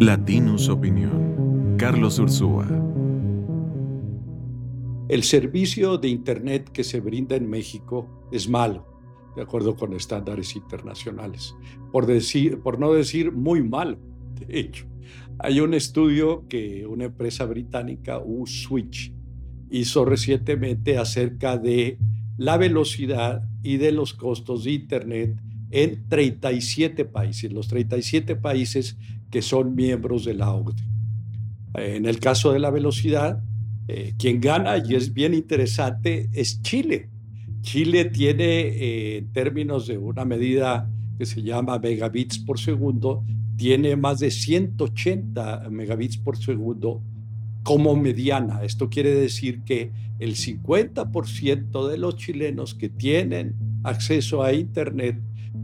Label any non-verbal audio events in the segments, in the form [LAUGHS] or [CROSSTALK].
Latinus Opinión. Carlos Ursúa. El servicio de Internet que se brinda en México es malo, de acuerdo con estándares internacionales. Por, decir, por no decir muy malo, de hecho. Hay un estudio que una empresa británica, U-Switch, hizo recientemente acerca de la velocidad y de los costos de Internet en 37 países, los 37 países que son miembros de la OCDE. En el caso de la velocidad, eh, quien gana, y es bien interesante, es Chile. Chile tiene, eh, en términos de una medida que se llama megabits por segundo, tiene más de 180 megabits por segundo como mediana. Esto quiere decir que el 50% de los chilenos que tienen acceso a Internet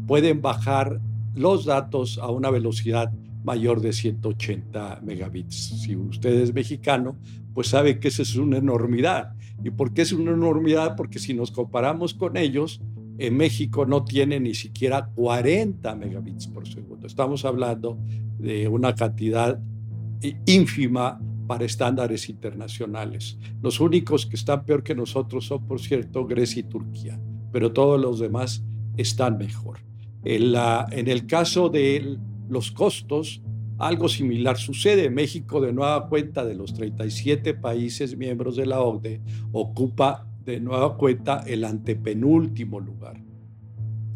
pueden bajar los datos a una velocidad mayor de 180 megabits. Si usted es mexicano, pues sabe que esa es una enormidad. ¿Y por qué es una enormidad? Porque si nos comparamos con ellos, en México no tiene ni siquiera 40 megabits por segundo. Estamos hablando de una cantidad ínfima para estándares internacionales. Los únicos que están peor que nosotros son, por cierto, Grecia y Turquía, pero todos los demás están mejor. En, la, en el caso de los costos, algo similar sucede. México, de nueva cuenta, de los 37 países miembros de la OCDE, ocupa de nueva cuenta el antepenúltimo lugar.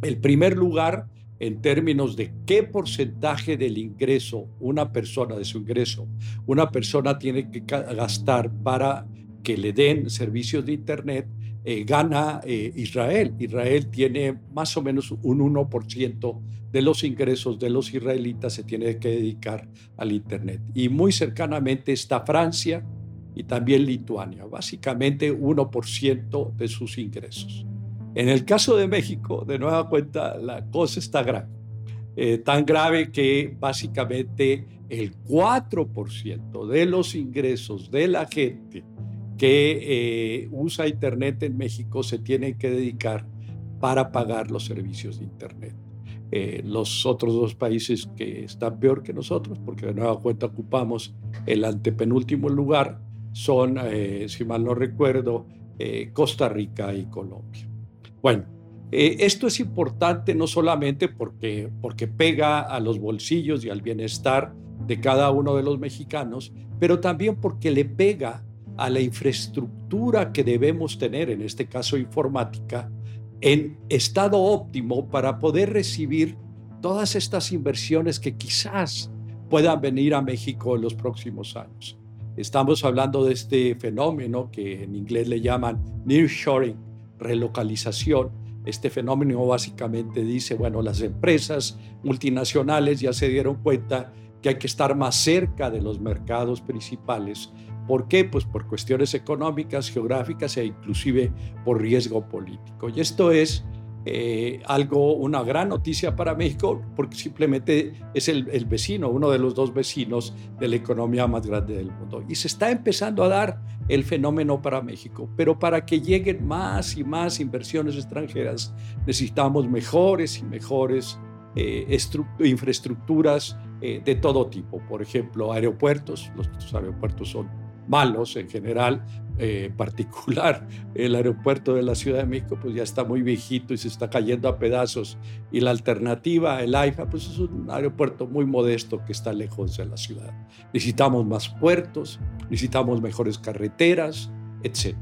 El primer lugar en términos de qué porcentaje del ingreso una persona, de su ingreso, una persona tiene que gastar para que le den servicios de Internet, eh, gana eh, Israel. Israel tiene más o menos un 1% de los ingresos de los israelitas se tiene que dedicar al Internet. Y muy cercanamente está Francia y también Lituania, básicamente 1% de sus ingresos. En el caso de México, de nueva cuenta, la cosa está grave. Eh, tan grave que básicamente el 4% de los ingresos de la gente que eh, usa Internet en México se tiene que dedicar para pagar los servicios de Internet. Eh, los otros dos países que están peor que nosotros, porque de nueva cuenta ocupamos el antepenúltimo lugar, son, si mal no recuerdo, Costa Rica y Colombia. Bueno, eh, esto es importante no solamente porque, porque pega a los bolsillos y al bienestar de cada uno de los mexicanos, pero también porque le pega a la infraestructura que debemos tener, en este caso informática, en estado óptimo para poder recibir todas estas inversiones que quizás puedan venir a México en los próximos años. Estamos hablando de este fenómeno que en inglés le llaman nearshoring, relocalización. Este fenómeno básicamente dice, bueno, las empresas multinacionales ya se dieron cuenta que hay que estar más cerca de los mercados principales. ¿Por qué? Pues por cuestiones económicas, geográficas e inclusive por riesgo político. Y esto es eh, algo, una gran noticia para México, porque simplemente es el, vecino, uno de los dos vecinos de la economía más grande del mundo. Y se está empezando a dar el fenómeno para México, pero para que lleguen más y más inversiones extranjeras necesitamos mejores y mejores eh, infraestructuras eh, de todo tipo. Por ejemplo, aeropuertos, los aeropuertos son malos en general, eh, [LAUGHS] particular. El aeropuerto de la Ciudad de México pues ya está muy viejito y se está cayendo a pedazos. Y la alternativa, el AIFA, pues es un aeropuerto muy modesto que está lejos de la ciudad. Necesitamos más puertos, necesitamos mejores carreteras, etc.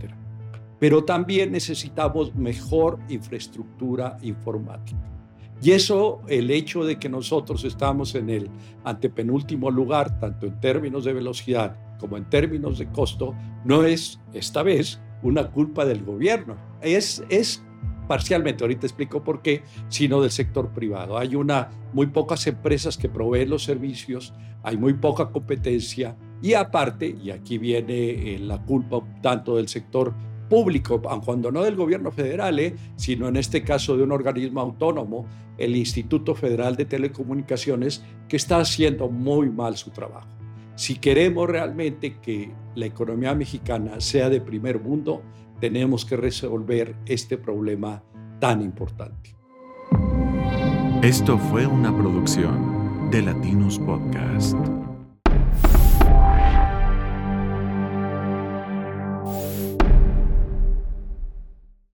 Pero también necesitamos mejor infraestructura informática. Y eso, el hecho de que nosotros estamos en el antepenúltimo lugar, tanto en términos de velocidad como en términos de costo, no es esta vez una culpa del gobierno. Es, es parcialmente, ahorita explico por qué, sino del sector privado. Hay una, muy pocas empresas que proveen los servicios, hay muy poca competencia y aparte, y aquí viene eh, la culpa tanto del sector público, cuando no del gobierno federal, eh, sino en este caso de un organismo autónomo, el Instituto Federal de Telecomunicaciones, que está haciendo muy mal su trabajo. Si queremos realmente que la economía mexicana sea de primer mundo, tenemos que resolver este problema tan importante. Esto fue una producción de Latinus Podcast.